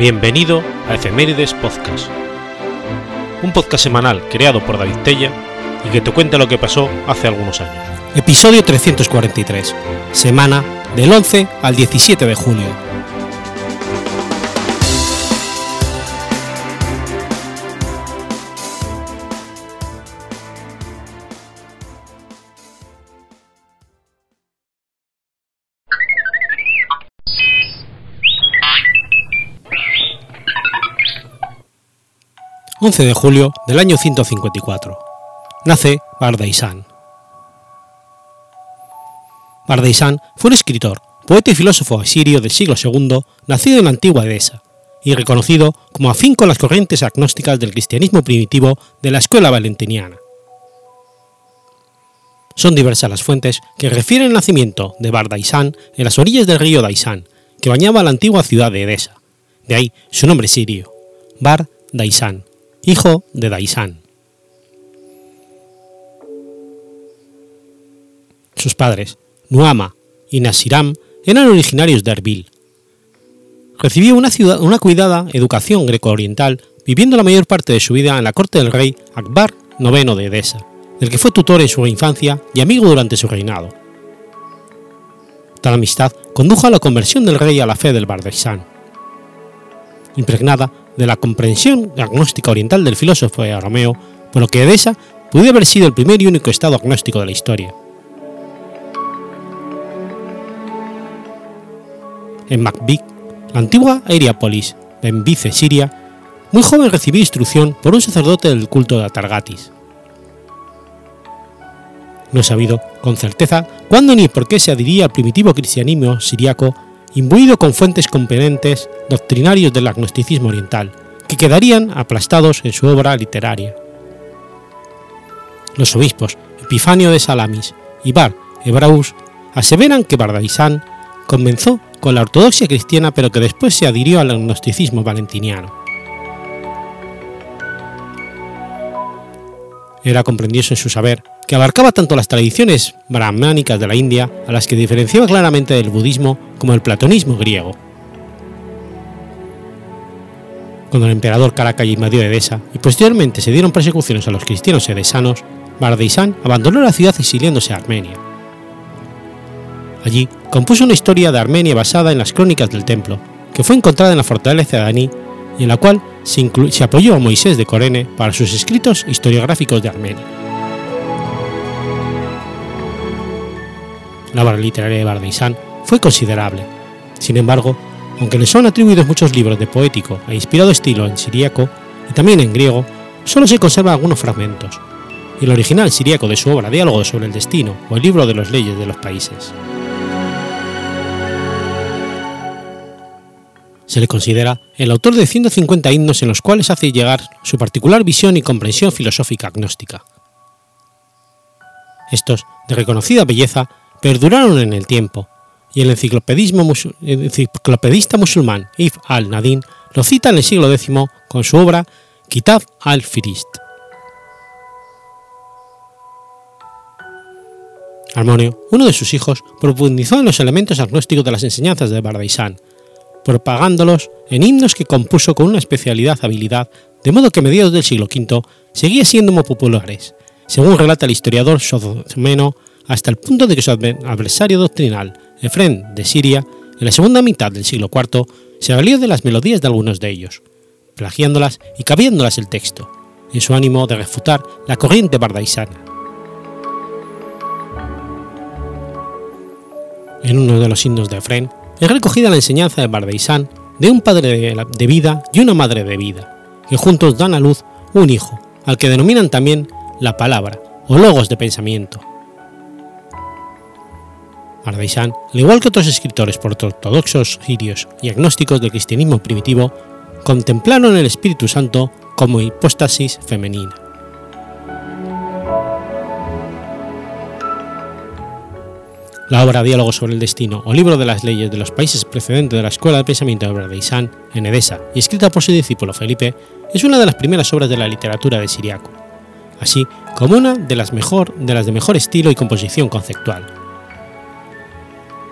Bienvenido a Efemérides Podcast, un podcast semanal creado por David Tella y que te cuenta lo que pasó hace algunos años. Episodio 343, semana del 11 al 17 de julio. 11 de julio del año 154. Nace Bardaisan. Bardaisan fue un escritor, poeta y filósofo asirio del siglo II, nacido en la antigua Edesa, y reconocido como afín con las corrientes agnósticas del cristianismo primitivo de la escuela valentiniana. Son diversas las fuentes que refieren el nacimiento de Bardaisan en las orillas del río Daisan, que bañaba la antigua ciudad de Edesa, de ahí su nombre sirio, Bar Daisan, hijo de Daisan. Sus padres, Nuama y Nasiram, eran originarios de Erbil. Recibió una, cuidada educación greco-oriental, viviendo la mayor parte de su vida en la corte del rey Akbar IX de Edesa, del que fue tutor en su infancia y amigo durante su reinado. Tal amistad condujo a la conversión del rey a la fe del Bardaisan. Impregnada de la comprensión agnóstica oriental del filósofo arameo, por lo que Edesa pudo haber sido el primer y único estado agnóstico de la historia. En Macbith, la antigua Aeriapolis, Benvice, Siria, muy joven recibió instrucción por un sacerdote del culto de Atargatis. No he sabido con certeza cuándo ni por qué se adhiría al primitivo cristianismo siriaco imbuido con fuentes componentes doctrinarios del agnosticismo oriental, que quedarían aplastados en su obra literaria. Los obispos Epifanio de Salamis y Bar Ebraus aseveran que Bardaisan comenzó con la ortodoxia cristiana pero que después se adhirió al agnosticismo valentiniano. Era comprendioso en su saber que abarcaba tanto las tradiciones brahmánicas de la India, a las que diferenciaba claramente del budismo, como el platonismo griego. Cuando el emperador Caracalla invadió Edesa y posteriormente se dieron persecuciones a los cristianos edesanos, Bardaisan abandonó la ciudad exiliándose a Armenia. Allí compuso una historia de Armenia basada en las crónicas del templo, que fue encontrada en la fortaleza de Aní y en la cual se, apoyó a Moisés de Corene para sus escritos historiográficos de Armenia. La obra literaria de Bardaisan fue considerable. Sin embargo, aunque le son atribuidos muchos libros de poético e inspirado estilo en siríaco y también en griego, solo se conservan algunos fragmentos, y el original siríaco de su obra Diálogo sobre el Destino o el libro de las leyes de los países. Se le considera el autor de 150 himnos en los cuales hace llegar su particular visión y comprensión filosófica agnóstica. Estos, de reconocida belleza, perduraron en el tiempo, y el enciclopedista musulmán If al-Nadin lo cita en el siglo X con su obra Kitab al-Firist. Armonio, uno de sus hijos, profundizó en los elementos agnósticos de las enseñanzas de Bardaisan, propagándolos en himnos que compuso con una especialidad habilidad, de modo que a mediados del siglo V seguía siendo muy populares, según relata el historiador Sozomeno, hasta el punto de que su adversario doctrinal, Efrén de Siria, en la segunda mitad del siglo IV, se valió de las melodías de algunos de ellos, plagiándolas y cabiéndolas el texto, en su ánimo de refutar la corriente bardaisana. En uno de los himnos de Efrén es recogida la enseñanza de Bardaisan de un padre de vida y una madre de vida, que juntos dan a luz un hijo, al que denominan también la palabra o logos de pensamiento. Bardaisan, al igual que otros escritores ortodoxos sirios y agnósticos del cristianismo primitivo, contemplaron el Espíritu Santo como hipóstasis femenina. La obra Diálogo sobre el Destino o Libro de las Leyes de los Países precedente de la Escuela de Pensamiento de Bardaisan en Edesa y escrita por su discípulo Felipe, es una de las primeras obras de la literatura de Siriaco, así como una de las, mejor, de las de mejor estilo y composición conceptual.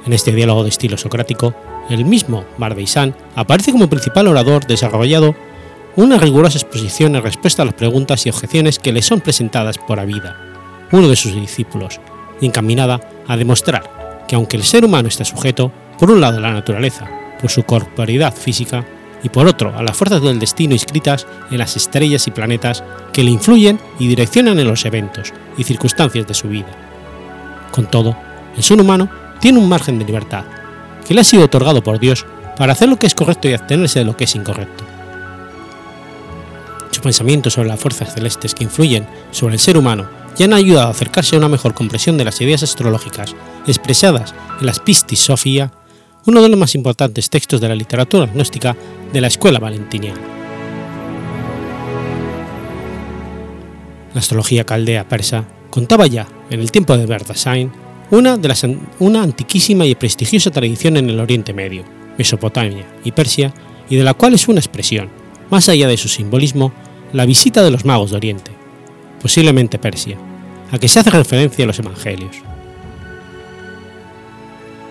En este diálogo de estilo socrático, el mismo Bardeisan aparece como principal orador desarrollado una rigurosa exposición en respuesta a las preguntas y objeciones que le son presentadas por Avida, uno de sus discípulos, encaminada a demostrar que aunque el ser humano está sujeto, por un lado a la naturaleza, por su corporeidad física, y por otro a las fuerzas del destino inscritas en las estrellas y planetas que le influyen y direccionan en los eventos y circunstancias de su vida. Con todo, el ser humano tiene un margen de libertad, que le ha sido otorgado por Dios para hacer lo que es correcto y abstenerse de lo que es incorrecto. Su pensamiento sobre las fuerzas celestes que influyen sobre el ser humano y han ayudado a acercarse a una mejor comprensión de las ideas astrológicas expresadas en las Pistis Sophia, uno de los más importantes textos de la literatura agnóstica de la escuela valentiniana. La astrología caldea persa contaba ya, en el tiempo de Berdasain, una, de las, una antiquísima y prestigiosa tradición en el Oriente Medio, Mesopotamia y Persia, y de la cual es una expresión, más allá de su simbolismo, la visita de los magos de Oriente, posiblemente Persia, a que se hace referencia a los Evangelios.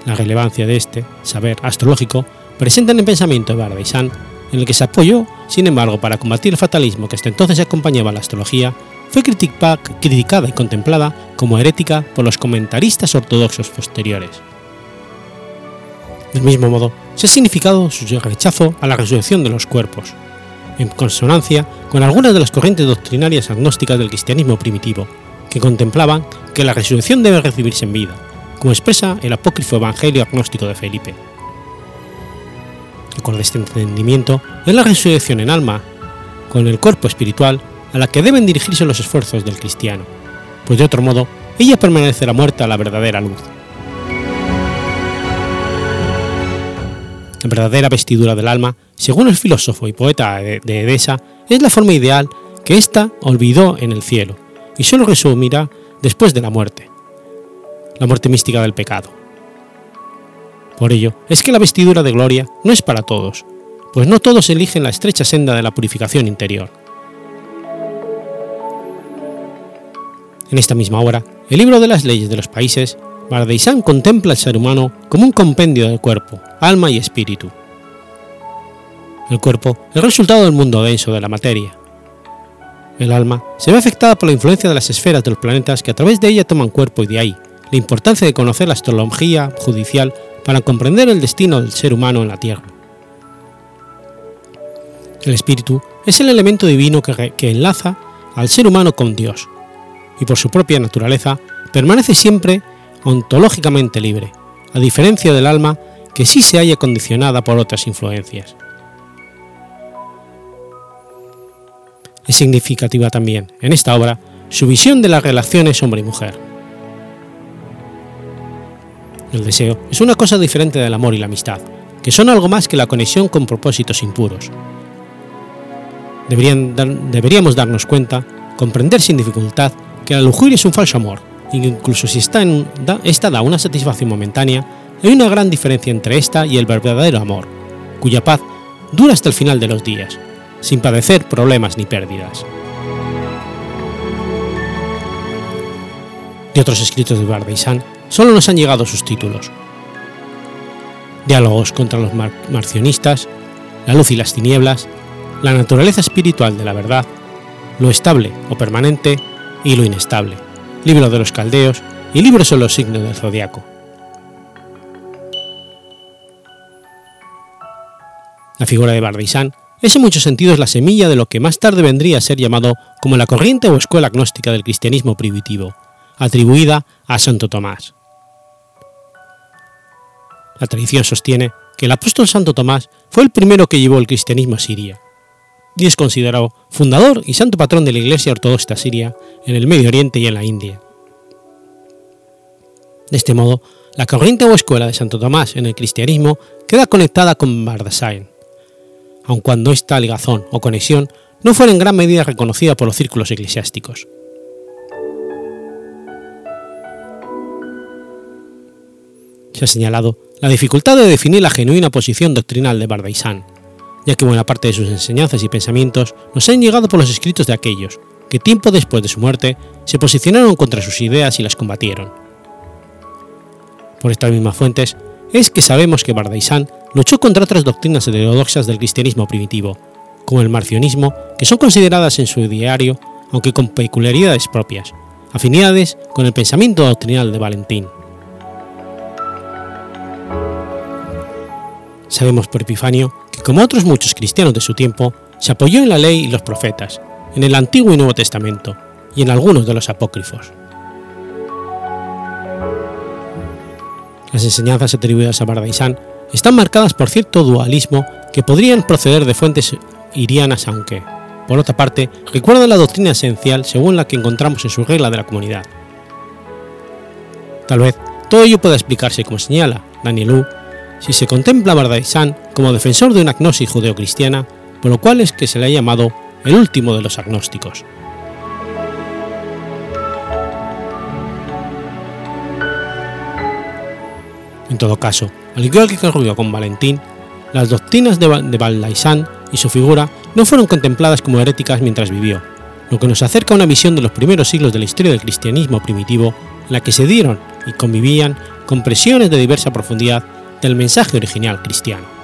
La relevancia de este saber astrológico presenta en el pensamiento de Barbaisan, en el que se apoyó, sin embargo, para combatir el fatalismo que hasta entonces acompañaba a la astrología, fue criticada y contemplada como herética por los comentaristas ortodoxos posteriores. Del mismo modo, se ha significado su rechazo a la resurrección de los cuerpos, en consonancia con algunas de las corrientes doctrinarias agnósticas del cristianismo primitivo, que contemplaban que la resurrección debe recibirse en vida, como expresa el apócrifo Evangelio agnóstico de Felipe. con este entendimiento es la resurrección en alma, con el cuerpo espiritual, a la que deben dirigirse los esfuerzos del cristiano, pues de otro modo ella permanecerá muerta a la verdadera luz. La verdadera vestidura del alma, según el filósofo y poeta de Edesa, es la forma ideal que ésta olvidó en el cielo, y solo resumirá después de la muerte, la muerte mística del pecado. Por ello, es que la vestidura de gloria no es para todos, pues no todos eligen la estrecha senda de la purificación interior. En esta misma obra, el libro de las leyes de los países, Bardeisan contempla al ser humano como un compendio de cuerpo, alma y espíritu. El cuerpo es resultado del mundo denso de la materia. El alma se ve afectada por la influencia de las esferas de los planetas que a través de ella toman cuerpo y de ahí la importancia de conocer la astrología judicial para comprender el destino del ser humano en la Tierra. El espíritu es el elemento divino que, que enlaza al ser humano con Dios, y por su propia naturaleza permanece siempre ontológicamente libre, a diferencia del alma que sí se haya condicionada por otras influencias. Es significativa también, en esta obra, su visión de las relaciones hombre y mujer. El deseo es una cosa diferente del amor y la amistad, que son algo más que la conexión con propósitos impuros. deberíamos darnos cuenta, comprender sin dificultad, que la lujuria es un falso amor, que incluso si está en, esta da una satisfacción momentánea, hay una gran diferencia entre esta y el verdadero amor, cuya paz dura hasta el final de los días, sin padecer problemas ni pérdidas. De otros escritos de Barbeisan solo nos han llegado sus títulos. Diálogos contra los marcionistas, La luz y las tinieblas, La naturaleza espiritual de la verdad, Lo estable o permanente y lo inestable, Libro de los caldeos y libros sobre los signos del zodiaco. La figura de Bardisán es en muchos sentidos la semilla de lo que más tarde vendría a ser llamado como la corriente o escuela agnóstica del cristianismo primitivo, atribuida a Santo Tomás. La tradición sostiene que el apóstol Santo Tomás fue el primero que llevó el cristianismo a Siria, y es considerado fundador y santo patrón de la Iglesia Ortodoxa Siria en el Medio Oriente y en la India. De este modo, la corriente o escuela de Santo Tomás en el cristianismo queda conectada con Bardasain, aun cuando esta ligazón o conexión no fuera en gran medida reconocida por los círculos eclesiásticos. Se ha señalado la dificultad de definir la genuina posición doctrinal de Bardaisan, ya que buena parte de sus enseñanzas y pensamientos nos han llegado por los escritos de aquellos que tiempo después de su muerte se posicionaron contra sus ideas y las combatieron. Por estas mismas fuentes es que sabemos que Bardaisan luchó contra otras doctrinas heterodoxas del cristianismo primitivo, como el marcionismo, que son consideradas en su diario, aunque con peculiaridades propias, afinidades con el pensamiento doctrinal de Valentín. Sabemos por Epifanio que, como otros muchos cristianos de su tiempo, se apoyó en la ley y los profetas, en el Antiguo y Nuevo Testamento, y en algunos de los apócrifos. Las enseñanzas atribuidas a Bardaisan están marcadas por cierto dualismo que podrían proceder de fuentes irianas, aunque, por otra parte, recuerdan la doctrina esencial según la que encontramos en su regla de la comunidad. Tal vez todo ello pueda explicarse, como señala Daniel U, si se contempla a Bardaisan como defensor de una agnosis judeocristiana, por lo cual es que se le ha llamado el último de los agnósticos. En todo caso, al igual que ocurrió con Valentín, las doctrinas de, de y su figura no fueron contempladas como heréticas mientras vivió, lo que nos acerca a una visión de los primeros siglos de la historia del cristianismo primitivo en la que se dieron y convivían con presiones de diversa profundidad del mensaje original cristiano.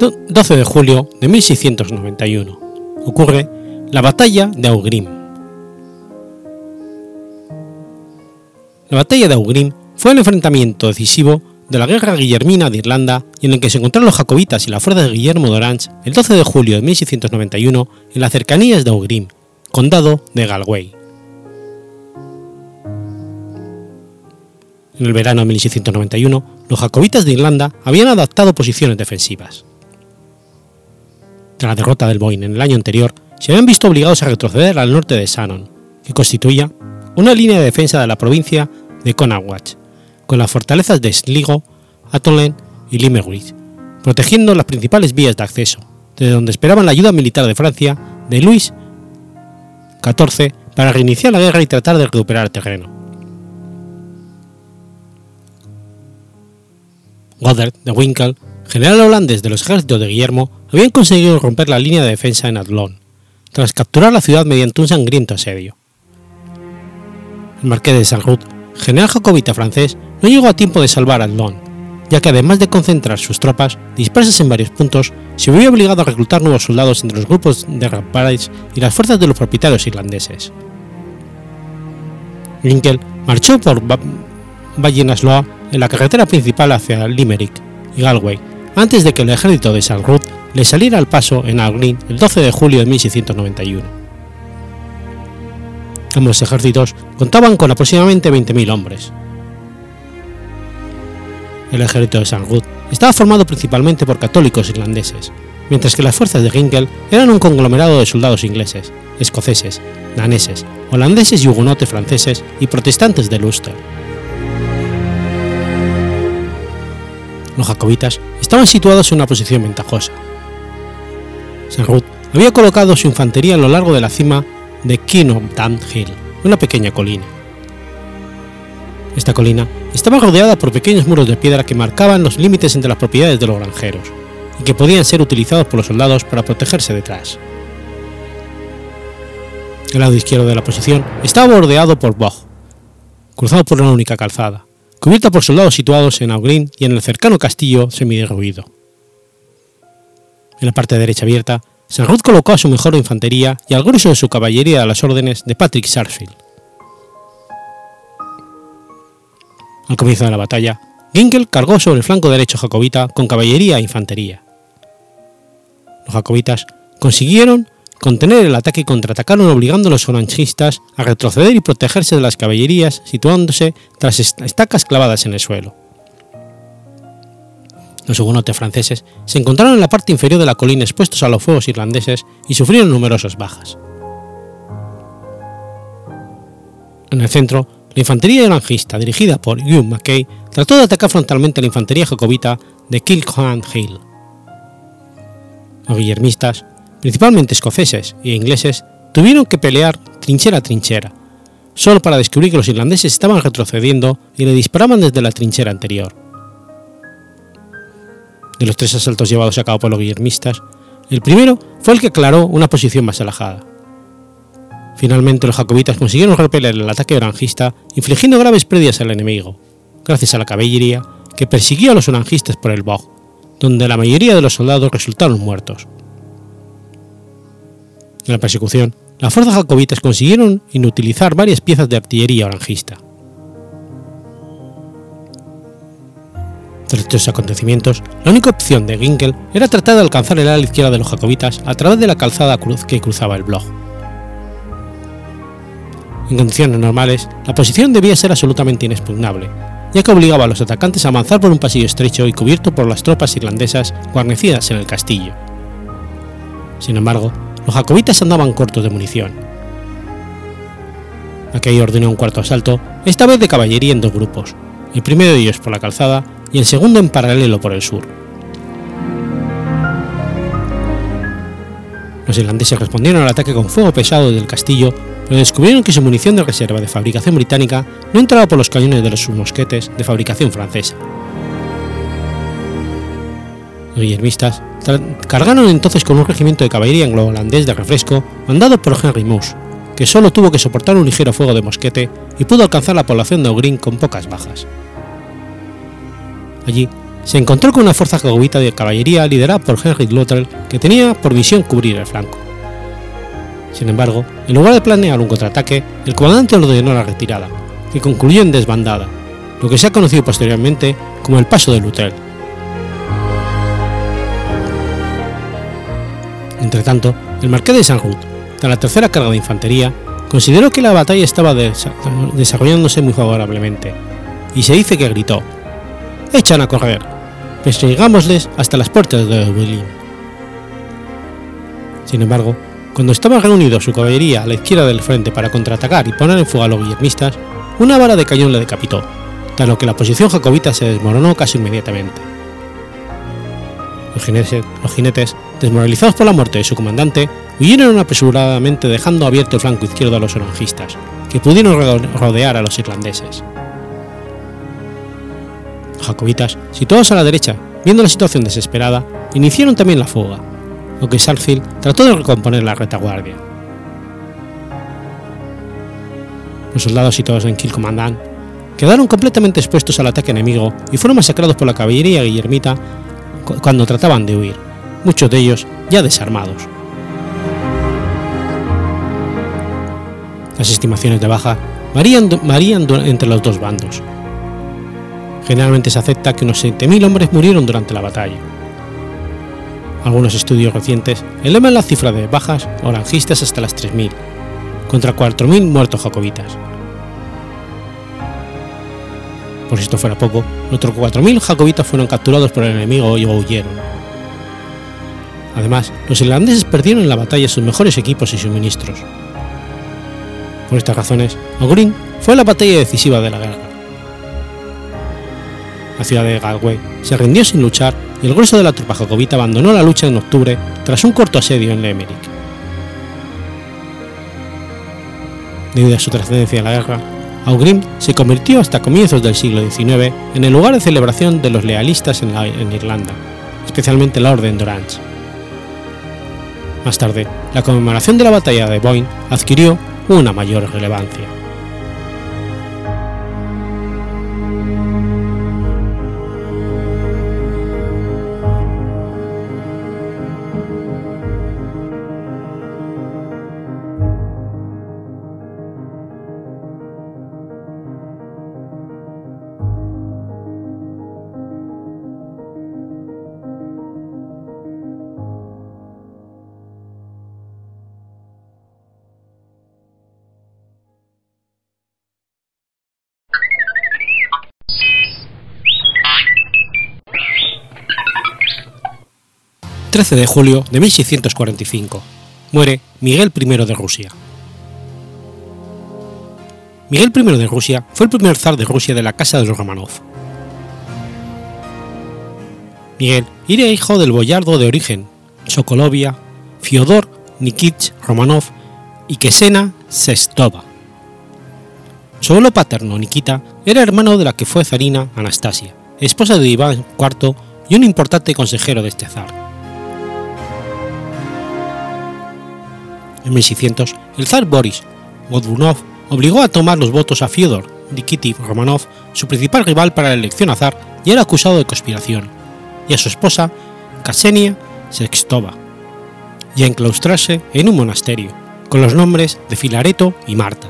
12 de julio de 1691 ocurre la Batalla de Augrim. La Batalla de Augrim fue el enfrentamiento decisivo de la Guerra Guillermina de Irlanda y en el que se encontraron los jacobitas y la fuerza de Guillermo de Orange el 12 de julio de 1691 en las cercanías de Augrim, condado de Galway. En el verano de 1691, los jacobitas de Irlanda habían adaptado posiciones defensivas tras la derrota del Boyne en el año anterior, se habían visto obligados a retroceder al norte de Shannon, que constituía una línea de defensa de la provincia de Connaught, con las fortalezas de Sligo, Atholen y Limerick, protegiendo las principales vías de acceso, desde donde esperaban la ayuda militar de Francia de Luis XIV para reiniciar la guerra y tratar de recuperar el terreno. Goddard de Winkle general holandés de los ejércitos de Guillermo, habían conseguido romper la línea de defensa en Adlon, tras capturar la ciudad mediante un sangriento asedio. El marqués de Saint-Roch, general jacobita francés, no llegó a tiempo de salvar Adlon, ya que además de concentrar sus tropas dispersas en varios puntos, se vio obligado a reclutar nuevos soldados entre los grupos de Rapparees y las fuerzas de los propietarios irlandeses. Lincoln marchó por Ballinasloa en la carretera principal hacia Limerick y Galway antes de que el ejército de San Ruth le saliera al paso en Alglin el 12 de julio de 1691. Ambos ejércitos contaban con aproximadamente 20.000 hombres. El ejército de San Ruth estaba formado principalmente por católicos irlandeses, mientras que las fuerzas de Ginkel eran un conglomerado de soldados ingleses, escoceses, daneses, holandeses y hugonotes franceses y protestantes de Ulster. los jacobitas estaban situados en una posición ventajosa. Ruth había colocado su infantería a lo largo de la cima de Kinoptan Hill, una pequeña colina. Esta colina estaba rodeada por pequeños muros de piedra que marcaban los límites entre las propiedades de los granjeros y que podían ser utilizados por los soldados para protegerse detrás. El lado izquierdo de la posición estaba bordeado por bog, cruzado por una única calzada, cubierta por soldados situados en Augrin y en el cercano castillo semiderruido. En la parte derecha abierta, Sanrud colocó a su mejor infantería y al grueso de su caballería a las órdenes de Patrick Sarsfield. Al comienzo de la batalla, Gingel cargó sobre el flanco derecho jacobita con caballería e infantería. Los jacobitas consiguieron contener el ataque y contraatacaron obligando a los orangistas a retroceder y protegerse de las caballerías situándose tras estacas clavadas en el suelo. Los hugonotes franceses se encontraron en la parte inferior de la colina expuestos a los fuegos irlandeses y sufrieron numerosas bajas. En el centro, la infantería orangista dirigida por Hugh Mackay trató de atacar frontalmente a la infantería jacobita de Kilcoan Hill. Los guillermistas, principalmente escoceses e ingleses, tuvieron que pelear trinchera a trinchera, solo para descubrir que los irlandeses estaban retrocediendo y le disparaban desde la trinchera anterior. De los tres asaltos llevados a cabo por los guillermistas, el primero fue el que aclaró una posición más alejada. Finalmente los jacobitas consiguieron repeler el ataque orangista, infligiendo graves pérdidas al enemigo, gracias a la caballería que persiguió a los orangistas por el bog, donde la mayoría de los soldados resultaron muertos. En la persecución, las fuerzas jacobitas consiguieron inutilizar varias piezas de artillería orangista. Tras estos acontecimientos, la única opción de Ginkel era tratar de alcanzar el ala izquierda de los jacobitas a través de la calzada cruz que cruzaba el blog. En condiciones normales, la posición debía ser absolutamente inexpugnable, ya que obligaba a los atacantes a avanzar por un pasillo estrecho y cubierto por las tropas irlandesas guarnecidas en el castillo. Sin embargo, los jacobitas andaban cortos de munición. Aquello ordenó un cuarto asalto, esta vez de caballería en dos grupos, el primero de ellos por la calzada y el segundo en paralelo por el sur. Los irlandeses respondieron al ataque con fuego pesado del castillo, pero descubrieron que su munición de reserva de fabricación británica no entraba por los cañones de los submosquetes de fabricación francesa. Guillermistas cargaron entonces con un regimiento de caballería anglo-holandés de refresco mandado por Henry Moose, que solo tuvo que soportar un ligero fuego de mosquete y pudo alcanzar la población de O'Green con pocas bajas. Allí se encontró con una fuerza jacobita de caballería liderada por Henry Luttrell que tenía por misión cubrir el flanco. Sin embargo, en lugar de planear un contraataque, el comandante ordenó la retirada, que concluyó en desbandada, lo que se ha conocido posteriormente como el Paso de Luttrell. Entretanto, el marqués de Saint tras la tercera carga de infantería, consideró que la batalla estaba desarrollándose muy favorablemente, y se dice que gritó: ¡Echan a correr! Persigámosles hasta las puertas de Dublín. Sin embargo, cuando estaba reunido su caballería a la izquierda del frente para contraatacar y poner en fuga a los guillermistas, una bala de cañón le decapitó, dado que la posición jacobita se desmoronó casi inmediatamente. Los jinetes, desmoralizados por la muerte de su comandante, huyeron apresuradamente dejando abierto el flanco izquierdo a los orangistas, que pudieron rodear a los irlandeses. Los jacobitas, situados a la derecha, viendo la situación desesperada, iniciaron también la fuga, aunque Sarsfield trató de recomponer la retaguardia. Los soldados situados en Kilcommandant quedaron completamente expuestos al ataque enemigo y fueron masacrados por la caballería guillermita cuando trataban de huir, muchos de ellos ya desarmados. Las estimaciones de baja varían, entre los dos bandos. Generalmente se acepta que unos 7.000 hombres murieron durante la batalla. Algunos estudios recientes elevan la cifra de bajas orangistas hasta las 3.000, contra 4.000 muertos jacobitas. Por si esto fuera poco, otros 4.000 jacobitas fueron capturados por el enemigo y huyeron. Además, los irlandeses perdieron en la batalla sus mejores equipos y suministros. Por estas razones, O'Green fue la batalla decisiva de la guerra. La ciudad de Galway se rindió sin luchar y el grueso de la tropa jacobita abandonó la lucha en octubre tras un corto asedio en Limerick. Debido a su trascendencia en la guerra, Augrim se convirtió hasta comienzos del siglo XIX en el lugar de celebración de los lealistas en, en Irlanda, especialmente la Orden de Orange. Más tarde, la conmemoración de la batalla de Boyne adquirió una mayor relevancia. ...13 de julio de 1645... ...muere Miguel I de Rusia. Miguel I de Rusia fue el primer zar de Rusia de la Casa de los Romanov. Miguel era hijo del boyardo de origen, Sokolovia, Fyodor Nikitich Romanov y Kesena Sestova. Su abuelo paterno, Nikita, era hermano de la que fue zarina Anastasia, esposa de Iván IV y un importante consejero de este zar. En 1600, el zar Boris Godunov obligó a tomar los votos a Fyodor Nikitich Romanov, su principal rival para la elección a zar y era acusado de conspiración, y a su esposa Ksenia Sextova, y a enclaustrarse en un monasterio, con los nombres de Filareto y Marta.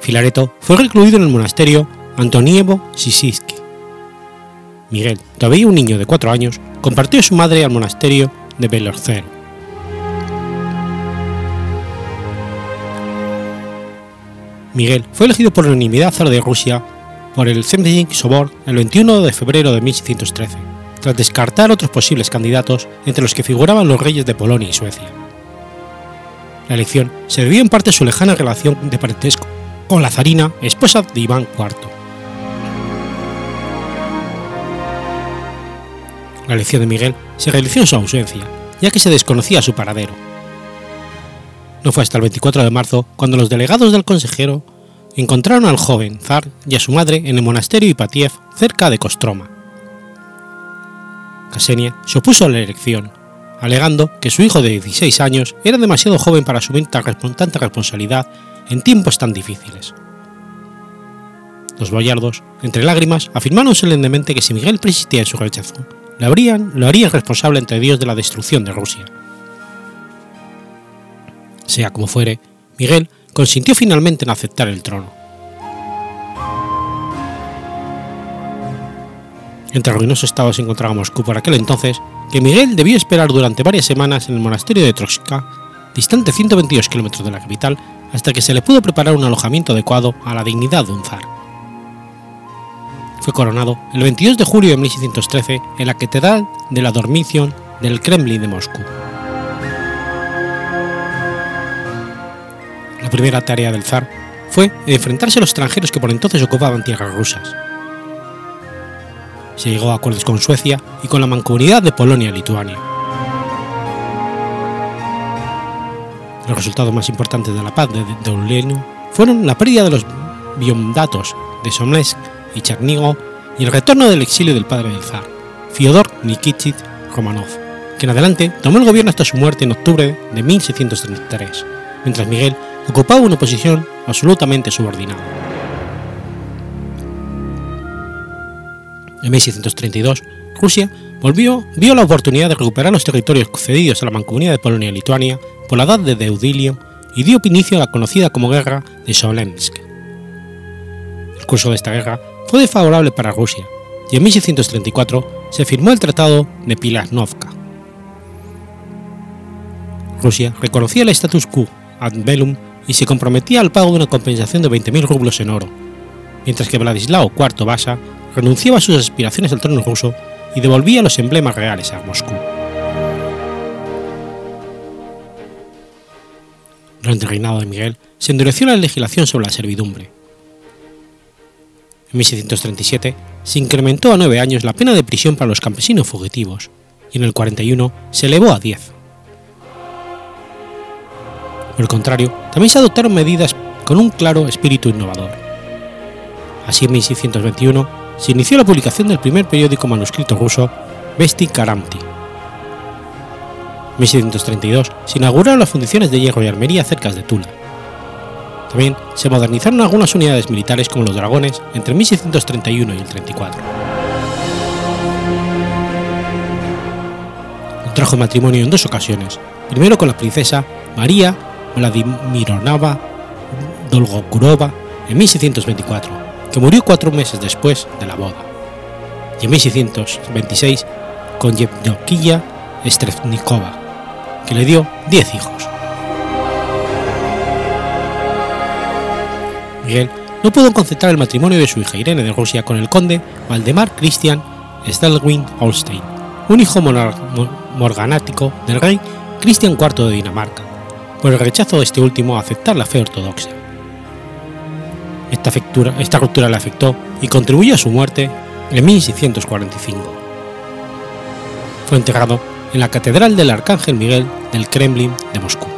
Filareto fue recluido en el monasterio Antonievo Sisiski. Miguel, todavía un niño de cuatro años, compartió a su madre al monasterio de Belorcero. Miguel fue elegido por unanimidad zar de Rusia por el Zemsting Sobor el 21 de febrero de 1613, tras descartar otros posibles candidatos entre los que figuraban los reyes de Polonia y Suecia. La elección se debió en parte a su lejana relación de parentesco con la zarina, esposa de Iván IV. La elección de Miguel se realizó en su ausencia, ya que se desconocía su paradero. No fue hasta el 24 de marzo cuando los delegados del consejero encontraron al joven zar y a su madre en el monasterio Ipatiev cerca de Kostroma. Ksenia se opuso a la elección, alegando que su hijo de 16 años era demasiado joven para asumir tanta responsabilidad en tiempos tan difíciles. Los boyardos, entre lágrimas, afirmaron solemnemente que si Miguel persistía en su rechazo, lo, habrían, lo harían responsable ante Dios de la destrucción de Rusia. Sea como fuere, Miguel consintió finalmente en aceptar el trono. En tan ruinoso estado se encontraba Moscú por aquel entonces que Miguel debió esperar durante varias semanas en el monasterio de Troska, distante 122 kilómetros de la capital, hasta que se le pudo preparar un alojamiento adecuado a la dignidad de un zar. Fue coronado el 22 de julio de 1613 en la Catedral de la Dormición del Kremlin de Moscú. La primera tarea del zar fue enfrentarse a los extranjeros que por entonces ocupaban tierras rusas. Se llegó a acuerdos con Suecia y con la mancomunidad de Polonia y Lituania. Los resultados más importantes de la paz de Deuleno fueron la pérdida de los biomdatos de Somlesk y Chernigov y el retorno del exilio del padre del zar, Fyodor Nikitich Romanov, que en adelante tomó el gobierno hasta su muerte en octubre de 1633, mientras Miguel ocupaba una posición absolutamente subordinada. En 1632, Rusia volvió, vio la oportunidad de recuperar los territorios cedidos a la mancomunidad de Polonia y Lituania por la edad de Deudilio y dio inicio a la conocida como Guerra de Smolensk. El curso de esta guerra fue desfavorable para Rusia y en 1634 se firmó el Tratado de Pilasnovka. Rusia reconocía el status quo ad bellum y se comprometía al pago de una compensación de 20.000 rublos en oro, mientras que Vladislao IV Vasa renunciaba a sus aspiraciones al trono ruso y devolvía los emblemas reales a Moscú. Durante el reinado de Miguel se endureció la legislación sobre la servidumbre. En 1637 se incrementó a nueve años la pena de prisión para los campesinos fugitivos y en el 41 se elevó a 10. Por el contrario, también se adoptaron medidas con un claro espíritu innovador. Así en 1621 se inició la publicación del primer periódico manuscrito ruso, Vesti Karamti. En 1632 se inauguraron las fundiciones de hierro y armería cerca de Tula. También se modernizaron algunas unidades militares como los dragones entre 1631 y el 34. Contrajo matrimonio en dos ocasiones, primero con la princesa María Vladimirovna Dolgorukova en 1624, que murió cuatro meses después de la boda, y en 1626 con Yevdokiya Strevnikova, que le dio diez hijos. Miguel no pudo concentrar el matrimonio de su hija Irene de Rusia con el conde Valdemar Christian Stelwin Holstein, un hijo morganático del rey Cristian IV de Dinamarca, por el rechazo de este último a aceptar la fe ortodoxa. Esta, esta ruptura le afectó y contribuyó a su muerte en 1645. Fue enterrado en la Catedral del Arcángel Miguel del Kremlin de Moscú.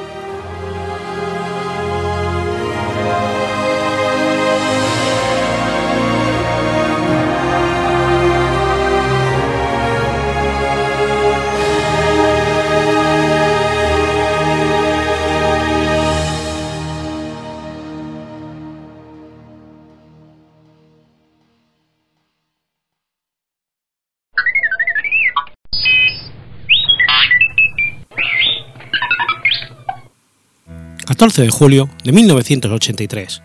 14 de julio de 1983.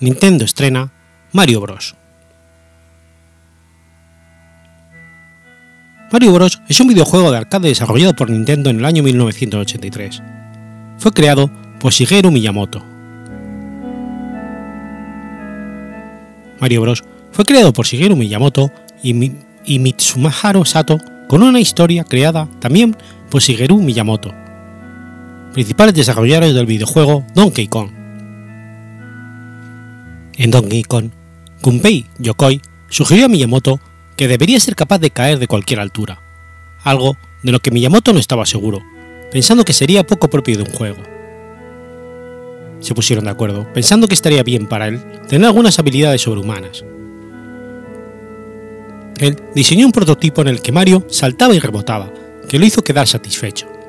Nintendo estrena Mario Bros. Mario Bros. es un videojuego de arcade desarrollado por Nintendo en el año 1983. Fue creado por Shigeru Miyamoto. Mario Bros. fue creado por Shigeru Miyamoto y, Mitsuharu Sato con una historia creada también por Shigeru Miyamoto principales desarrolladores del videojuego Donkey Kong. En Donkey Kong, Gunpei Yokoi sugirió a Miyamoto que debería ser capaz de caer de cualquier altura, algo de lo que Miyamoto no estaba seguro, pensando que sería poco propio de un juego. Se pusieron de acuerdo, pensando que estaría bien para él tener algunas habilidades sobrehumanas. Él diseñó un prototipo en el que Mario saltaba y rebotaba, que lo hizo quedar satisfecho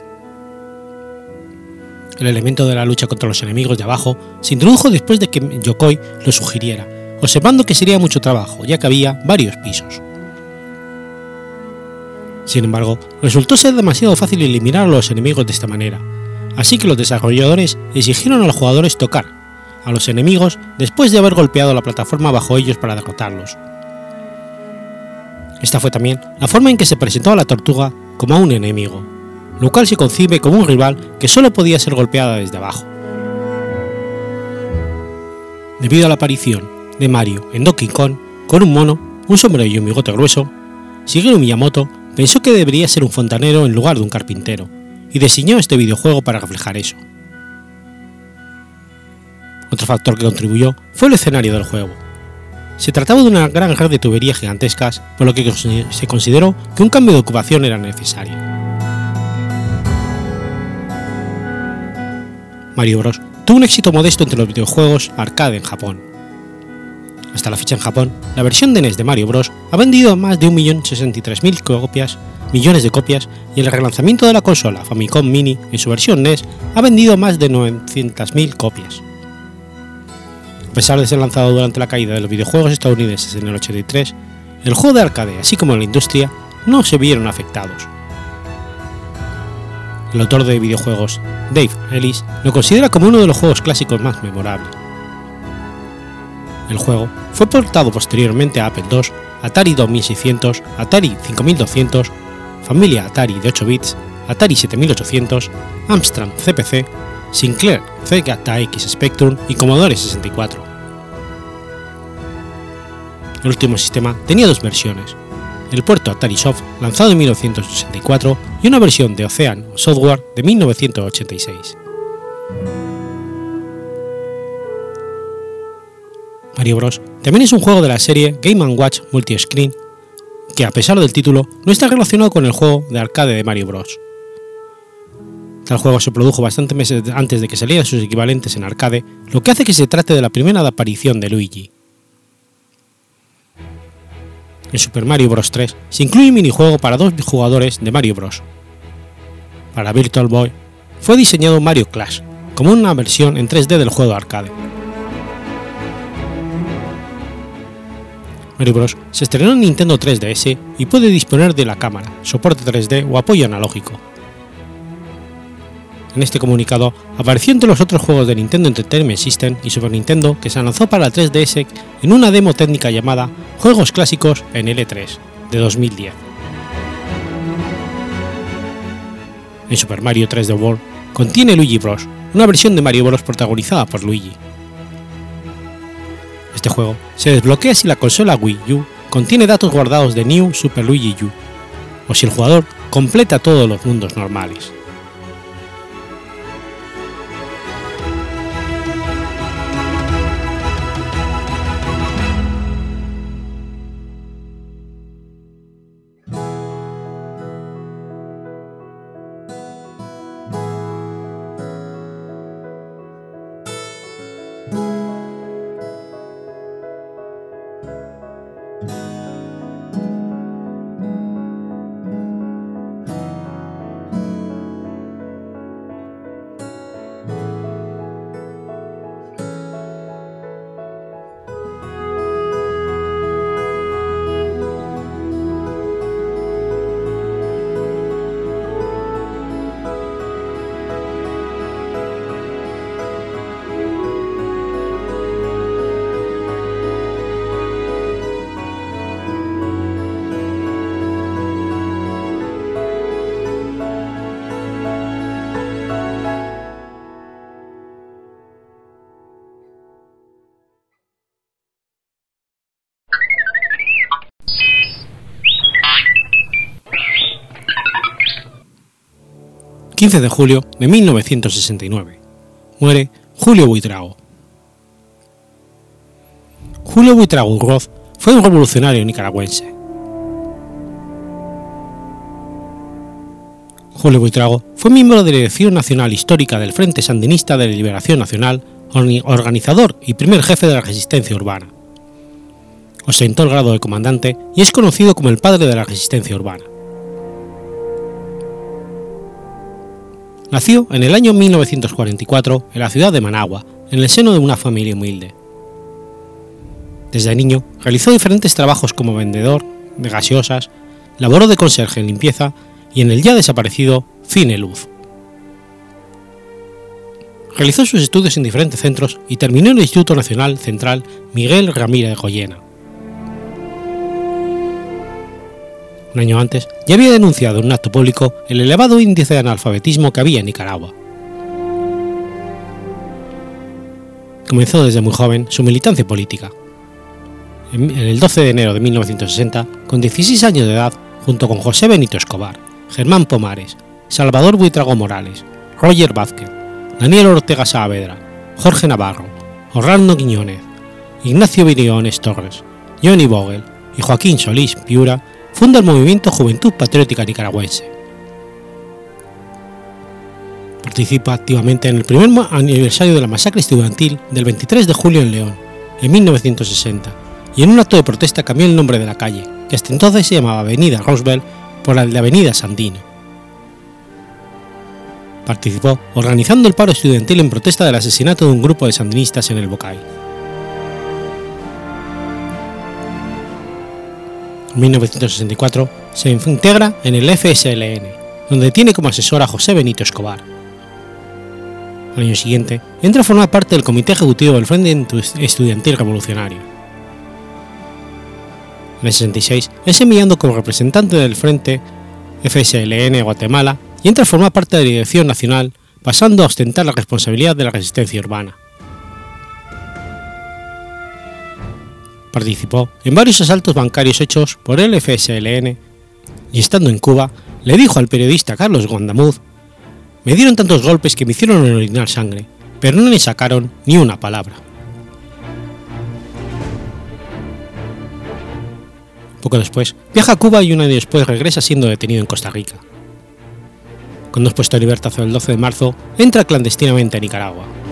el elemento de la lucha contra los enemigos de abajo, se introdujo después de que Yokoi lo sugiriera, observando que sería mucho trabajo, ya que había varios pisos. Sin embargo, resultó ser demasiado fácil eliminar a los enemigos de esta manera, así que los desarrolladores exigieron a los jugadores tocar a los enemigos después de haber golpeado la plataforma bajo ellos para derrotarlos. Esta fue también la forma en que se presentó a la tortuga como a un enemigo, lo cual se concibe como un rival que solo podía ser golpeada desde abajo. Debido a la aparición de Mario en Donkey Kong con un mono, un sombrero y un bigote grueso, Shigeru Miyamoto pensó que debería ser un fontanero en lugar de un carpintero, y diseñó este videojuego para reflejar eso. Otro factor que contribuyó fue el escenario del juego. Se trataba de una gran red de tuberías gigantescas, por lo que se consideró que un cambio de ocupación era necesario. Mario Bros. tuvo un éxito modesto entre los videojuegos arcade en Japón. Hasta la fecha en Japón, la versión de NES de Mario Bros. ha vendido más de 1.063.000 copias, millones de copias y el relanzamiento de la consola Famicom Mini en su versión NES ha vendido más de 900.000 copias. A pesar de ser lanzado durante la caída de los videojuegos estadounidenses en el 83, el juego de arcade, así como la industria, no se vieron afectados. El autor de videojuegos, Dave Ellis, lo considera como uno de los juegos clásicos más memorables. El juego fue portado posteriormente a Apple II, Atari 2600, Atari 5200, familia Atari de 8 bits, Atari 7800, Amstrad CPC, Sinclair ZX Spectrum y Commodore 64. El último sistema tenía dos versiones, el puerto Atari Soft lanzado en 1964 y una versión de Ocean Software de 1986. Mario Bros. también es un juego de la serie Game ⁇ Watch Multi-Screen, que a pesar del título no está relacionado con el juego de arcade de Mario Bros. Tal juego se produjo bastantes meses antes de que salieran sus equivalentes en arcade, lo que hace que se trate de la primera aparición de Luigi. En Super Mario Bros. 3 se incluye un minijuego para dos jugadores de Mario Bros. Para Virtual Boy fue diseñado Mario Clash, como una versión en 3D del juego arcade. Mario Bros. se estrenó en Nintendo 3DS y puede disponer de la cámara, soporte 3D o apoyo analógico. En este comunicado apareció entre los otros juegos de Nintendo Entertainment System y Super Nintendo que se lanzó para la 3DS en una demo técnica llamada Juegos Clásicos en L3 de 2010. En Super Mario 3D World contiene Luigi Bros., una versión de Mario Bros. protagonizada por Luigi. Este juego se desbloquea si la consola Wii U contiene datos guardados de New Super Luigi U, o si el jugador completa todos los mundos normales. 15 de julio de 1969. Muere Julio Buitrago. Julio Buitrago Roth fue un revolucionario nicaragüense. Julio Buitrago fue miembro de la Dirección Nacional Histórica del Frente Sandinista de Liberación Nacional, organizador y primer jefe de la resistencia urbana. Ostentó el grado de comandante y es conocido como el padre de la resistencia urbana. Nació en el año 1944 en la ciudad de Managua, en el seno de una familia humilde. Desde niño realizó diferentes trabajos como vendedor de gaseosas, laboró de conserje en limpieza y en el ya desaparecido Cine Luz. Realizó sus estudios en diferentes centros y terminó en el Instituto Nacional Central Miguel Ramírez Goyena. Un año antes, ya había denunciado en un acto público el elevado índice de analfabetismo que había en Nicaragua. Comenzó desde muy joven su militancia política. En el 12 de enero de 1960, con 16 años de edad, junto con José Benito Escobar, Germán Pomares, Salvador Buitrago Morales, Roger Vázquez, Daniel Ortega Saavedra, Jorge Navarro, Orlando Quiñones, Ignacio Viriones Torres, Johnny Vogel y Joaquín Solís Piura, funda el movimiento Juventud Patriótica Nicaragüense. Participa activamente en el primer aniversario de la masacre estudiantil del 23 de julio en León, en 1960, y en un acto de protesta cambió el nombre de la calle, que hasta entonces se llamaba Avenida Roosevelt, por la de Avenida Sandino. Participó organizando el paro estudiantil en protesta del asesinato de un grupo de sandinistas en el Bocay. 1964 se integra en el FSLN, donde tiene como asesor a José Benito Escobar. Al año siguiente entra a formar parte del Comité Ejecutivo del Frente Estudiantil Revolucionario. En el 66 es enviado como representante del Frente FSLN Guatemala y entra a formar parte de la Dirección Nacional, pasando a ostentar la responsabilidad de la resistencia urbana. Participó en varios asaltos bancarios hechos por el FSLN y estando en Cuba le dijo al periodista Carlos Gondamuz, me dieron tantos golpes que me hicieron orinar sangre, pero no le sacaron ni una palabra. Poco después, viaja a Cuba y un año después regresa siendo detenido en Costa Rica. cuando es puesto en libertad el 12 de marzo, entra clandestinamente a Nicaragua.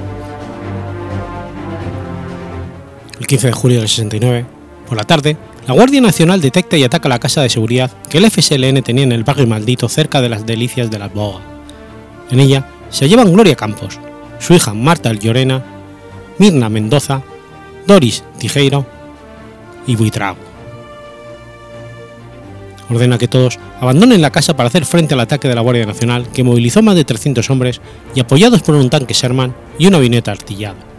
15 de julio del 69, por la tarde, la Guardia Nacional detecta y ataca la casa de seguridad que el FSLN tenía en el barrio maldito cerca de las delicias de las Bogas. En ella se llevan Gloria Campos, su hija Marta Llorena, Mirna Mendoza, Doris Tijeiro y Buitrago. Ordena que todos abandonen la casa para hacer frente al ataque de la Guardia Nacional que movilizó más de 300 hombres y apoyados por un tanque Sherman y una avioneta artillada.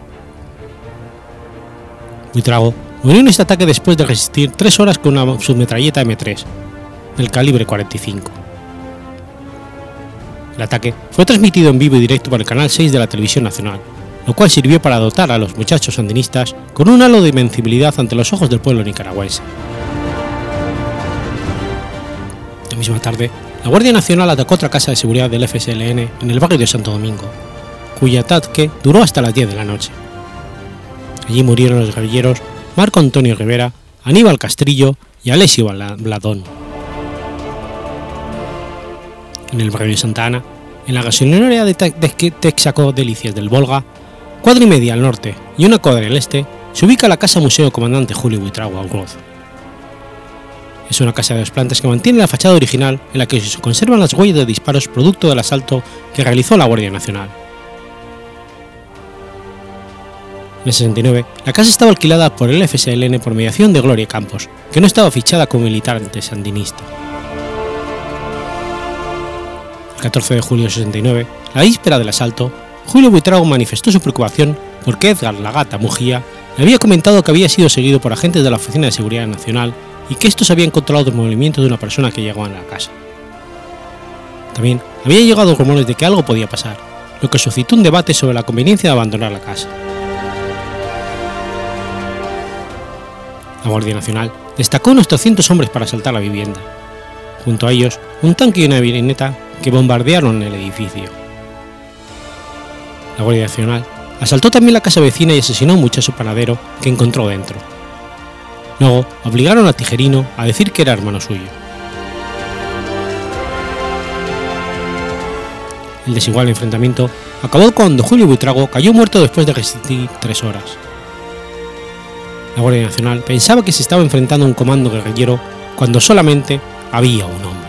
Buitrago murió en este ataque después de resistir tres horas con una submetralleta M3, del calibre 45. El ataque fue transmitido en vivo y directo por el canal 6 de la televisión nacional, lo cual sirvió para dotar a los muchachos sandinistas con un halo de invencibilidad ante los ojos del pueblo nicaragüense. La misma tarde, la Guardia Nacional atacó otra casa de seguridad del FSLN en el barrio de Santo Domingo, cuyo ataque duró hasta las 10 de la noche. Allí murieron los guerrilleros Marco Antonio Rivera, Aníbal Castrillo y Alessio Bladón. En el barrio de Santa Ana, en la gasolinera de Texaco Delicias del Volga, cuadra y media al norte y una cuadra al este, se ubica la Casa Museo Comandante Julio Buitrago Augroz. Es una casa de dos plantas que mantiene la fachada original en la que se conservan las huellas de disparos producto del asalto que realizó la Guardia Nacional. En el 69, la casa estaba alquilada por el FSLN por mediación de Gloria Campos, que no estaba fichada como militante sandinista. El 14 de julio de 69, la víspera del asalto, Julio Buitrago manifestó su preocupación porque Edgar Lagata Mujía le había comentado que había sido seguido por agentes de la Oficina de Seguridad Nacional y que estos habían controlado el movimiento de una persona que llegó a la casa. También había llegado rumores de que algo podía pasar, lo que suscitó un debate sobre la conveniencia de abandonar la casa. La Guardia Nacional destacó unos 300 hombres para asaltar la vivienda. Junto a ellos, un tanque y una avioneta que bombardearon el edificio. La Guardia Nacional asaltó también la casa vecina y asesinó a un muchacho panadero que encontró dentro. Luego obligaron a Tijerino a decir que era hermano suyo. El desigual enfrentamiento acabó cuando Julio Buitrago cayó muerto después de resistir tres horas. La Guardia Nacional pensaba que se estaba enfrentando a un comando guerrillero cuando solamente había un hombre.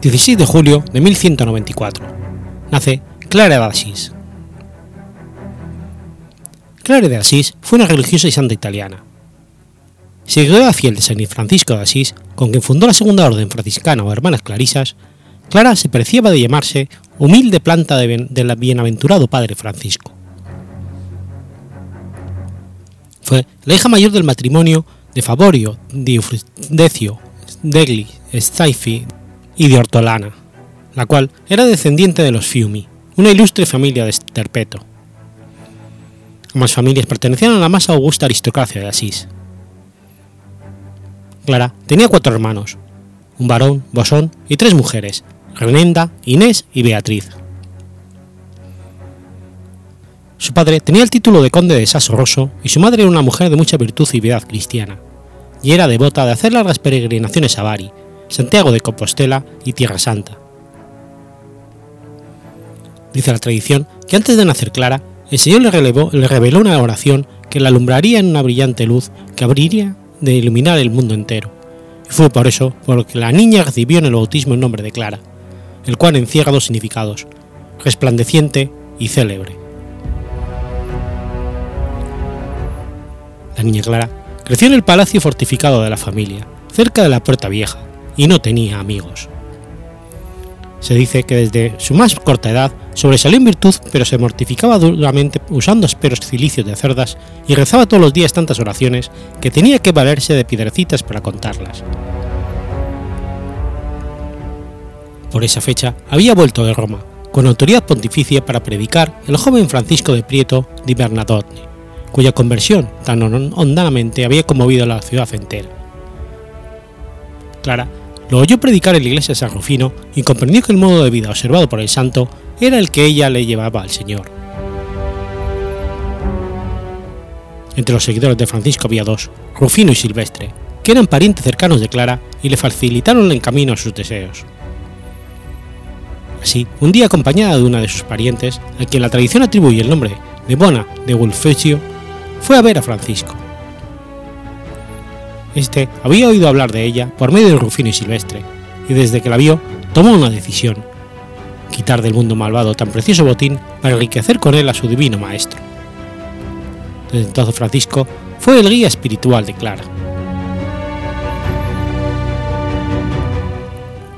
16 de julio de 1194. Nace Clara de Asís. Clara de Asís fue una religiosa y santa italiana. Seguidora fiel de San Francisco de Asís, con quien fundó la segunda orden franciscana o hermanas clarisas, Clara se preciaba de llamarse humilde planta del de bienaventurado padre Francisco. Fue la hija mayor del matrimonio de Favorio di Decio degli Staifi y de Ortolana, la cual era descendiente de los Fiumi, una ilustre familia de Terpeto. Ambas familias pertenecían a la más augusta aristocracia de Asís. Clara tenía cuatro hermanos, un varón, Bosón, y tres mujeres, Renenda, Inés y Beatriz. Su padre tenía el título de conde de Sasso Rosso y su madre era una mujer de mucha virtud y piedad cristiana, y era devota de hacer largas peregrinaciones a Bari, Santiago de Compostela y Tierra Santa. Dice la tradición que antes de nacer Clara, el Señor le, relevó- le reveló una oración que la alumbraría en una brillante luz que abriría de iluminar el mundo entero. Y fue por eso por lo que la niña recibió en el bautismo el nombre de Clara, el cual encierra dos significados, resplandeciente y célebre. La niña Clara creció en el palacio fortificado de la familia, cerca de la Puerta Vieja, y no tenía amigos. Se dice que desde su más corta edad sobresalió en virtud, pero se mortificaba duramente usando ásperos cilicios de cerdas y rezaba todos los días tantas oraciones que tenía que valerse de piedrecitas para contarlas. Por esa fecha había vuelto de Roma, con autoridad pontificia para predicar el joven Francisco de Prieto di Bernardone, cuya conversión tan hon- hondamente había conmovido a la ciudad entera. Clara lo oyó predicar en la iglesia de San Rufino y comprendió que el modo de vida observado por el santo era el que ella le llevaba al Señor. Entre los seguidores de Francisco había dos, Rufino y Silvestre, que eran parientes cercanos de Clara y le facilitaron el camino a sus deseos. Así, un día acompañada de una de sus parientes, a quien la tradición atribuye el nombre de Bona de Wulfecio, fue a ver a Francisco. Este había oído hablar de ella por medio de Rufino y Silvestre, y desde que la vio, tomó una decisión: quitar del mundo malvado tan precioso botín para enriquecer con él a su divino maestro. Desde entonces Francisco fue el guía espiritual de Clara.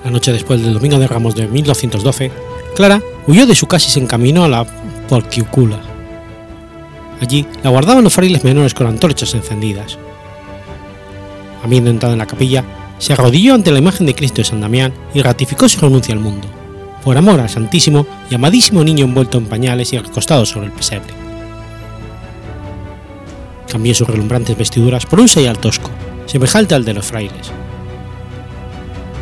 La noche después del Domingo de Ramos de 1212, Clara huyó de su casa y se encaminó a la Porciúncula. Allí la guardaban los frailes menores con antorchas encendidas. Habiendo entrado en la capilla, se arrodilló ante la imagen de Cristo de San Damián y ratificó su renuncia al mundo, por amor al Santísimo y amadísimo niño envuelto en pañales y recostado sobre el pesebre. Cambió sus relumbrantes vestiduras por un sayal tosco, semejante al de los frailes.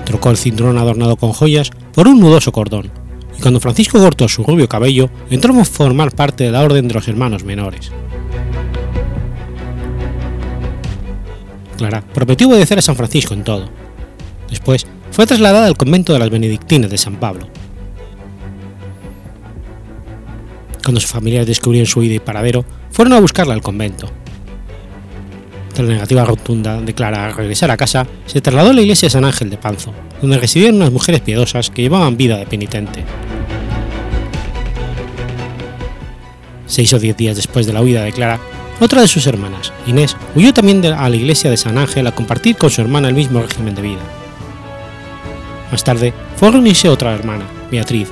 Trocó el cinturón adornado con joyas por un nudoso cordón, y cuando Francisco cortó su rubio cabello, entró a formar parte de la orden de los hermanos menores. Clara prometió obedecer a San Francisco en todo. Después fue trasladada al convento de las Benedictinas de San Pablo. Cuando sus familiares descubrieron su ida y paradero, fueron a buscarla al convento. Tras la negativa rotunda de Clara a regresar a casa, se trasladó a la iglesia de San Ángel de Panzo, donde residían unas mujeres piadosas que llevaban vida de penitente. Seis o diez días después de la huida de Clara, otra de sus hermanas, Inés, huyó también a la iglesia de San Ángel a compartir con su hermana el mismo régimen de vida. Más tarde fue a reunirse otra hermana, Beatriz,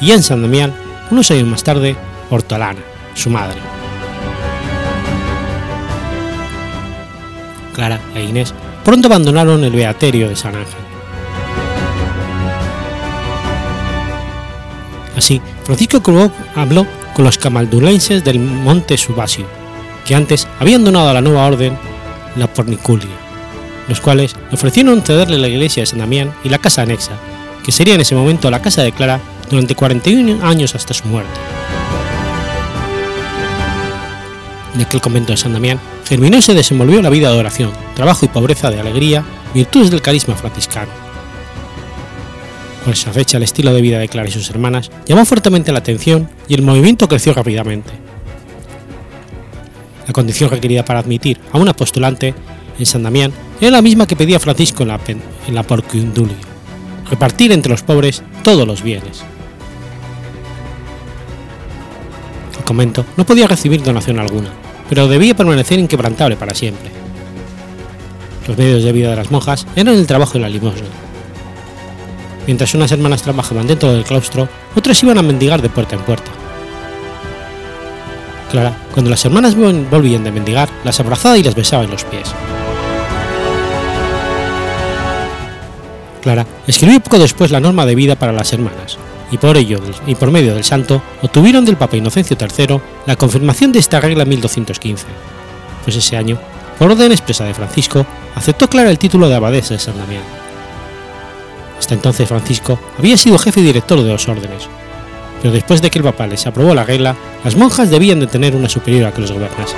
y en San Damián, unos años más tarde, Hortolana, su madre. Clara e Inés pronto abandonaron el beaterio de San Ángel. Así, Francisco Cruz habló con los camaldulenses del monte Subasio, que antes habían donado a la nueva orden la Porniculia, los cuales le ofrecieron cederle la iglesia de San Damián y la casa anexa, que sería en ese momento la casa de Clara durante 41 años hasta su muerte. En aquel convento de San Damián germinó se desenvolvió la vida de oración, trabajo y pobreza de alegría, virtudes del carisma franciscano. Por esa fecha el estilo de vida de Clara y sus hermanas llamó fuertemente la atención y el movimiento creció rápidamente. La condición requerida para admitir a un apostolante en San Damián era la misma que pedía Francisco en la, pen- en repartir entre los pobres todos los bienes. El convento no podía recibir donación alguna, pero debía permanecer inquebrantable para siempre. Los medios de vida de las monjas eran el trabajo y la limosna. Mientras unas hermanas trabajaban dentro del claustro, otras iban a mendigar de puerta en puerta. Clara, cuando las hermanas vol- volvían de mendigar, las abrazaba y las besaba en los pies. Clara escribió poco después la norma de vida para las hermanas, y por ello y por medio del santo obtuvieron del Papa Inocencio III la confirmación de esta regla en 1215, pues ese año, por orden expresa de Francisco, aceptó Clara el título de abadesa de San Damián. Hasta entonces Francisco había sido jefe y director de los órdenes, pero después de que el Papa les aprobó la regla, las monjas debían de tener una superiora que los gobernase.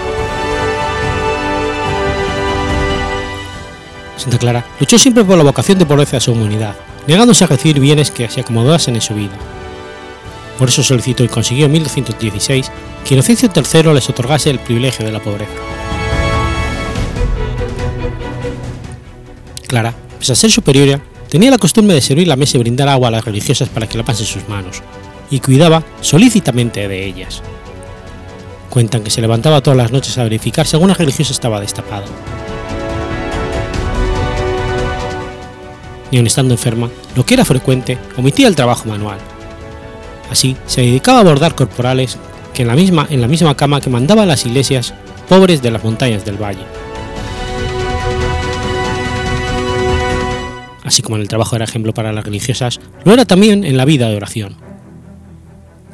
Santa Clara luchó siempre por la vocación de pobreza de su comunidad, negándose a recibir bienes que se acomodasen en su vida. Por eso solicitó y consiguió en 1216 que Inocencio III les otorgase el privilegio de la pobreza. Clara, pese a ser superiora, tenía la costumbre de servir la mesa y brindar agua a las religiosas para que lavasen sus manos, y cuidaba solícitamente de ellas. Cuentan que se levantaba todas las noches a verificar si alguna religiosa estaba destapada. Ni aun estando enferma, lo que era frecuente, omitía el trabajo manual. Así, se dedicaba a bordar corporales que en la misma, en la misma cama que mandaba a las iglesias pobres de las montañas del valle. Así como en el trabajo era ejemplo para las religiosas, lo era también en la vida de oración.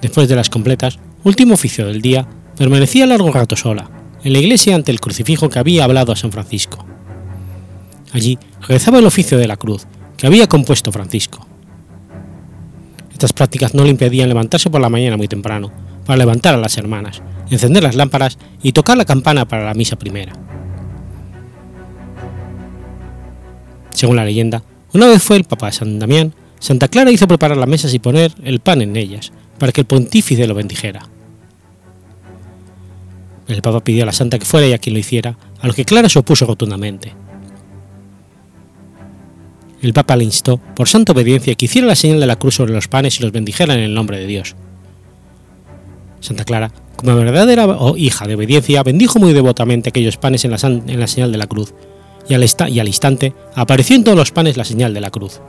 Después de las completas, último oficio del día, permanecía largo rato sola, en la iglesia ante el crucifijo que había hablado a San Francisco. Allí rezaba el oficio de la cruz, que había compuesto Francisco. Estas prácticas no le impedían levantarse por la mañana muy temprano, para levantar a las hermanas, encender las lámparas y tocar la campana para la misa primera. Según la leyenda, una vez fue el Papa San Damián, Santa Clara hizo preparar las mesas y poner el pan en ellas, para que el pontífice lo bendijera. El Papa pidió a la Santa que fuera ella quien lo hiciera, a lo que Clara se opuso rotundamente. El Papa le instó, por santa obediencia, que hiciera la señal de la cruz sobre los panes y los bendijera en el nombre de Dios. Santa Clara, como verdadera hija de obediencia, bendijo muy devotamente aquellos panes en la, en la señal de la cruz, y al, y al instante apareció en todos los panes la señal de la cruz.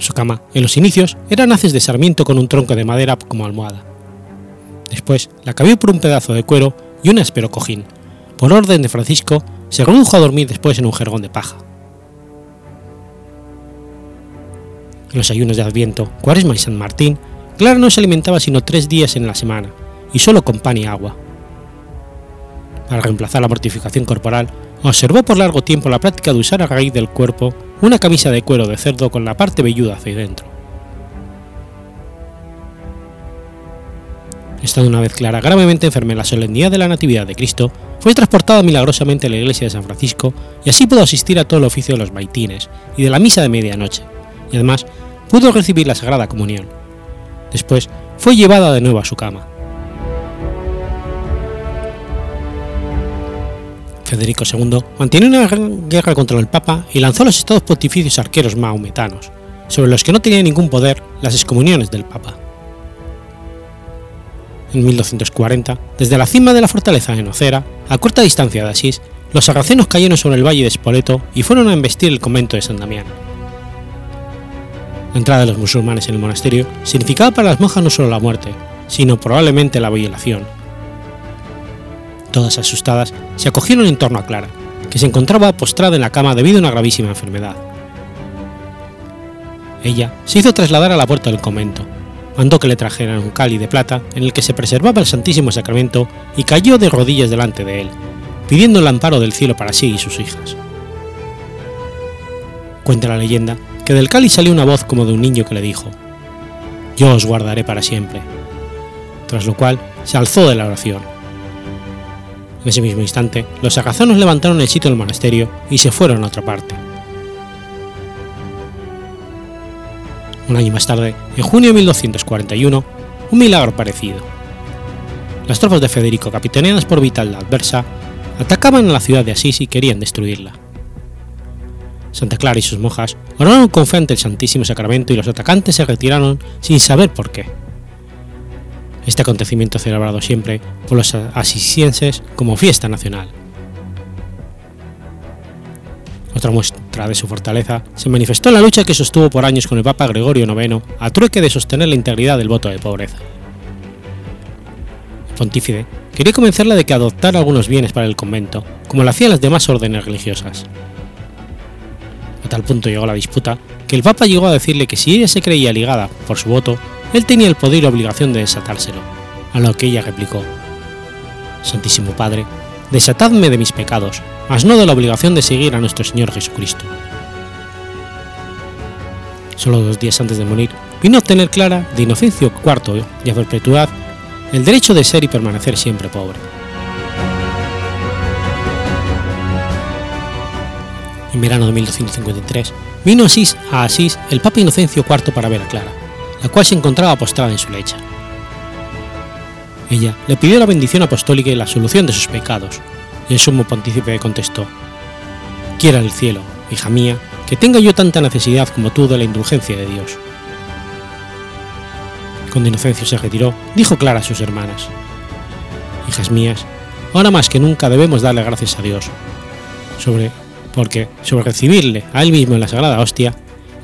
Su cama, en los inicios, eran haces de sarmiento con un tronco de madera como almohada. Después la cambió por un pedazo de cuero y un áspero cojín. Por orden de Francisco, se redujo a dormir después en un jergón de paja. En los ayunos de Adviento, Cuaresma y San Martín, Clara no se alimentaba sino tres días en la semana, y solo con pan y agua. Para reemplazar la mortificación corporal, observó por largo tiempo la práctica de usar a raíz del cuerpo una camisa de cuero de cerdo con la parte velluda hacia dentro. Estando una vez Clara gravemente enferma en la solemnidad de la Natividad de Cristo, fue transportada milagrosamente a la iglesia de San Francisco y así pudo asistir a todo el oficio de los maitines y de la misa de medianoche, y además pudo recibir la Sagrada Comunión. Después fue llevada de nuevo a su cama. Federico II mantiene una guerra contra el Papa y lanzó los estados pontificios arqueros maometanos, sobre los que no tenía ningún poder las excomuniones del Papa. En 1240, desde la cima de la fortaleza de Nocera, a corta distancia de Asís, los sarracenos cayeron sobre el valle de Spoleto y fueron a embestir el convento de San Damián. La entrada de los musulmanes en el monasterio significaba para las monjas no solo la muerte, sino probablemente la violación, Todas asustadas, se acogieron en torno a Clara, que se encontraba postrada en la cama debido a una gravísima enfermedad. Ella se hizo trasladar a la puerta del convento, mandó que le trajeran un cáliz de plata en el que se preservaba el Santísimo Sacramento y cayó de rodillas delante de él, pidiendo el amparo del cielo para sí y sus hijas. Cuenta la leyenda que del cáliz salió una voz como de un niño que le dijo, Yo os guardaré para siempre, tras lo cual se alzó de la oración en ese mismo instante, los agazonos levantaron el sitio del monasterio y se fueron a otra parte. Un año más tarde, en junio de 1241, un milagro parecido. Las tropas de Federico, capitaneadas por Vital la Adversa, atacaban a la ciudad de Asís y querían destruirla. Santa Clara y sus monjas oraron con fe ante el Santísimo Sacramento y los atacantes se retiraron sin saber por qué este acontecimiento celebrado siempre por los asisienses como fiesta nacional. Otra muestra de su fortaleza se manifestó en la lucha que sostuvo por años con el Papa Gregorio IX a trueque de sostener la integridad del voto de pobreza. El pontífice quería convencerla de que adoptara algunos bienes para el convento, como lo hacían las demás órdenes religiosas. A tal punto llegó la disputa que el Papa llegó a decirle que si ella se creía ligada por su voto él tenía el poder y obligación de desatárselo, a lo que ella replicó, Santísimo Padre, desatadme de mis pecados, mas no de la obligación de seguir a nuestro Señor Jesucristo. Solo dos días antes de morir, vino a obtener clara de Inocencio IV y a perpetuidad el derecho de ser y permanecer siempre pobre. En verano de 1253 vino Asís a Asís el Papa Inocencio IV para ver a Clara, la cual se encontraba postrada en su lecha. Ella le pidió la bendición apostólica y la solución de sus pecados, y el sumo pontífice contestó, Quiera el cielo, hija mía, que tenga yo tanta necesidad como tú de la indulgencia de Dios. Cuando Inocencio se retiró, dijo Clara a sus hermanas, Hijas mías, ahora más que nunca debemos darle gracias a Dios, sobre, porque sobre recibirle a él mismo en la Sagrada Hostia,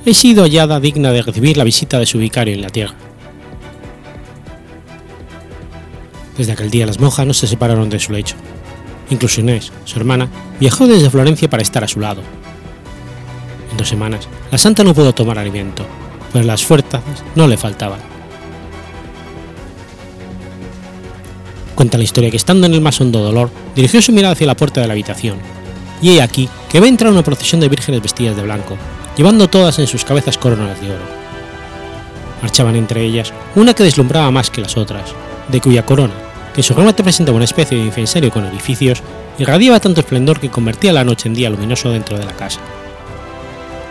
he sido hallada digna de recibir la visita de su vicario en la tierra. Desde aquel día las monjas no se separaron de su lecho. Incluso Inés, su hermana, viajó desde Florencia para estar a su lado. En dos semanas, la santa no pudo tomar alimento, pero las fuerzas no le faltaban. Cuenta la historia que estando en el más hondo dolor, dirigió su mirada hacia la puerta de la habitación, y he aquí que ve entrar una procesión de vírgenes vestidas de blanco, llevando todas en sus cabezas coronas de oro. Marchaban entre ellas una que deslumbraba más que las otras, de cuya corona, que en su remate presentaba una especie de incensario con orificios, irradiaba tanto esplendor que convertía la noche en día luminoso dentro de la casa.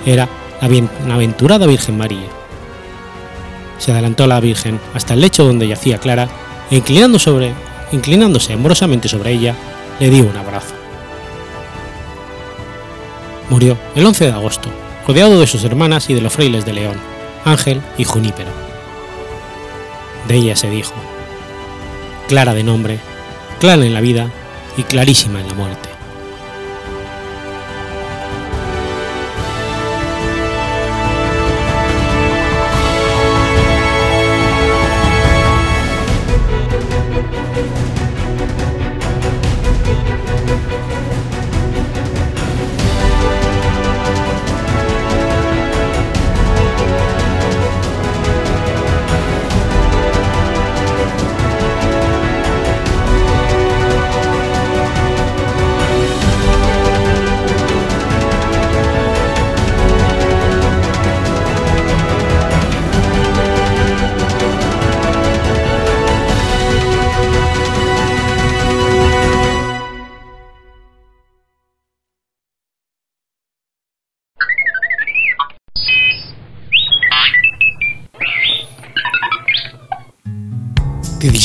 Era la bienaventurada Virgen María. Se adelantó la Virgen hasta el lecho donde yacía Clara e inclinando sobre, inclinándose amorosamente sobre ella, le dio un abrazo. Murió el 11 de agosto, rodeado de sus hermanas y de los frailes de León, Ángel y Junípero. De ella se dijo, clara de nombre, clara en la vida y clarísima en la muerte.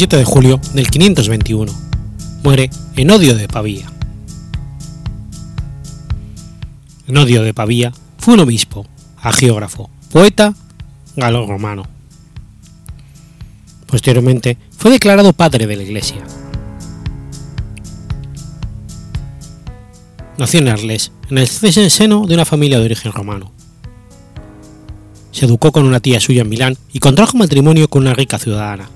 17 de julio del 521. Muere Enodio de Pavía. Enodio de Pavía fue un obispo, agiógrafo, poeta galo-romano. Posteriormente fue declarado padre de la Iglesia. Nació en Arles, en el seno de una familia de origen romano. Se educó con una tía suya en Milán y contrajo matrimonio con una rica ciudadana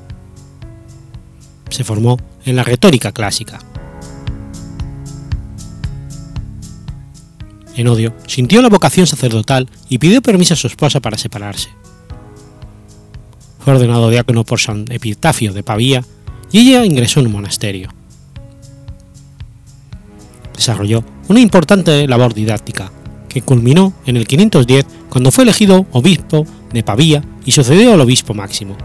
se formó en la retórica clásica. Enodio sintió la vocación sacerdotal y pidió permiso a su esposa para separarse. Fue ordenado diácono por San Epitafio de Pavía y ella ingresó en un monasterio. Desarrolló una importante labor didáctica, que culminó en el 510 cuando fue elegido obispo de Pavía y sucedió al obispo máximo.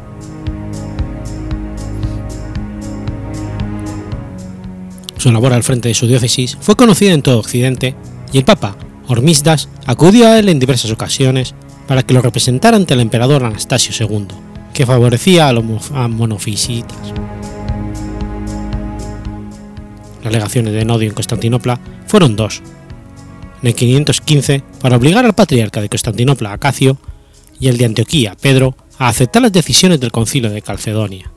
Su labor al frente de su diócesis fue conocida en todo Occidente y el Papa Hormisdas acudió a él en diversas ocasiones para que lo representara ante el emperador Anastasio II, que favorecía a los monofisitas. Las legaciones de Enodio en Constantinopla fueron dos. En el 515 para obligar al patriarca de Constantinopla Acacio y el de Antioquía Pedro a aceptar las decisiones del concilio de Calcedonia.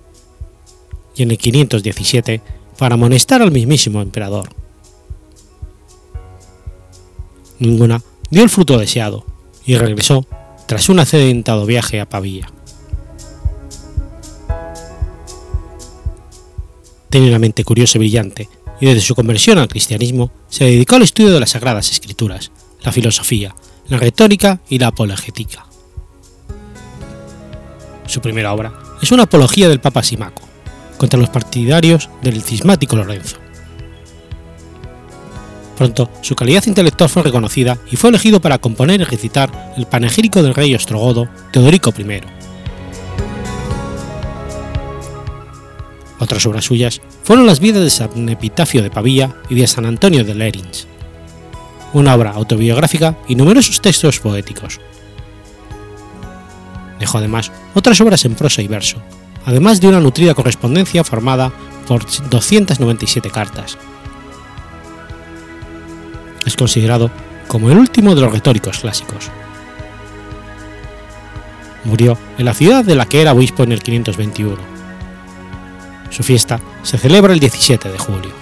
Y en el 517 para amonestar al mismísimo emperador. Ninguna dio el fruto deseado y regresó tras un accidentado viaje a Pavía. Tenía una mente curiosa y brillante, y desde su conversión al cristianismo se dedicó al estudio de las sagradas escrituras, la filosofía, la retórica y la apologética. Su primera obra es una apología del Papa Simaco, contra los partidarios del cismático Lorenzo. Pronto, su calidad intelectual fue reconocida y fue elegido para componer y recitar el panegírico del rey ostrogodo Teodorico I. Otras obras suyas fueron las vidas de San Epitafio de Pavía y de San Antonio de Lerins. una obra autobiográfica y numerosos textos poéticos. Dejó además otras obras en prosa y verso, además de una nutrida correspondencia formada por 297 cartas. Es considerado como el último de los retóricos clásicos. Murió en la ciudad de la que era obispo en el 521. Su fiesta se celebra el 17 de julio.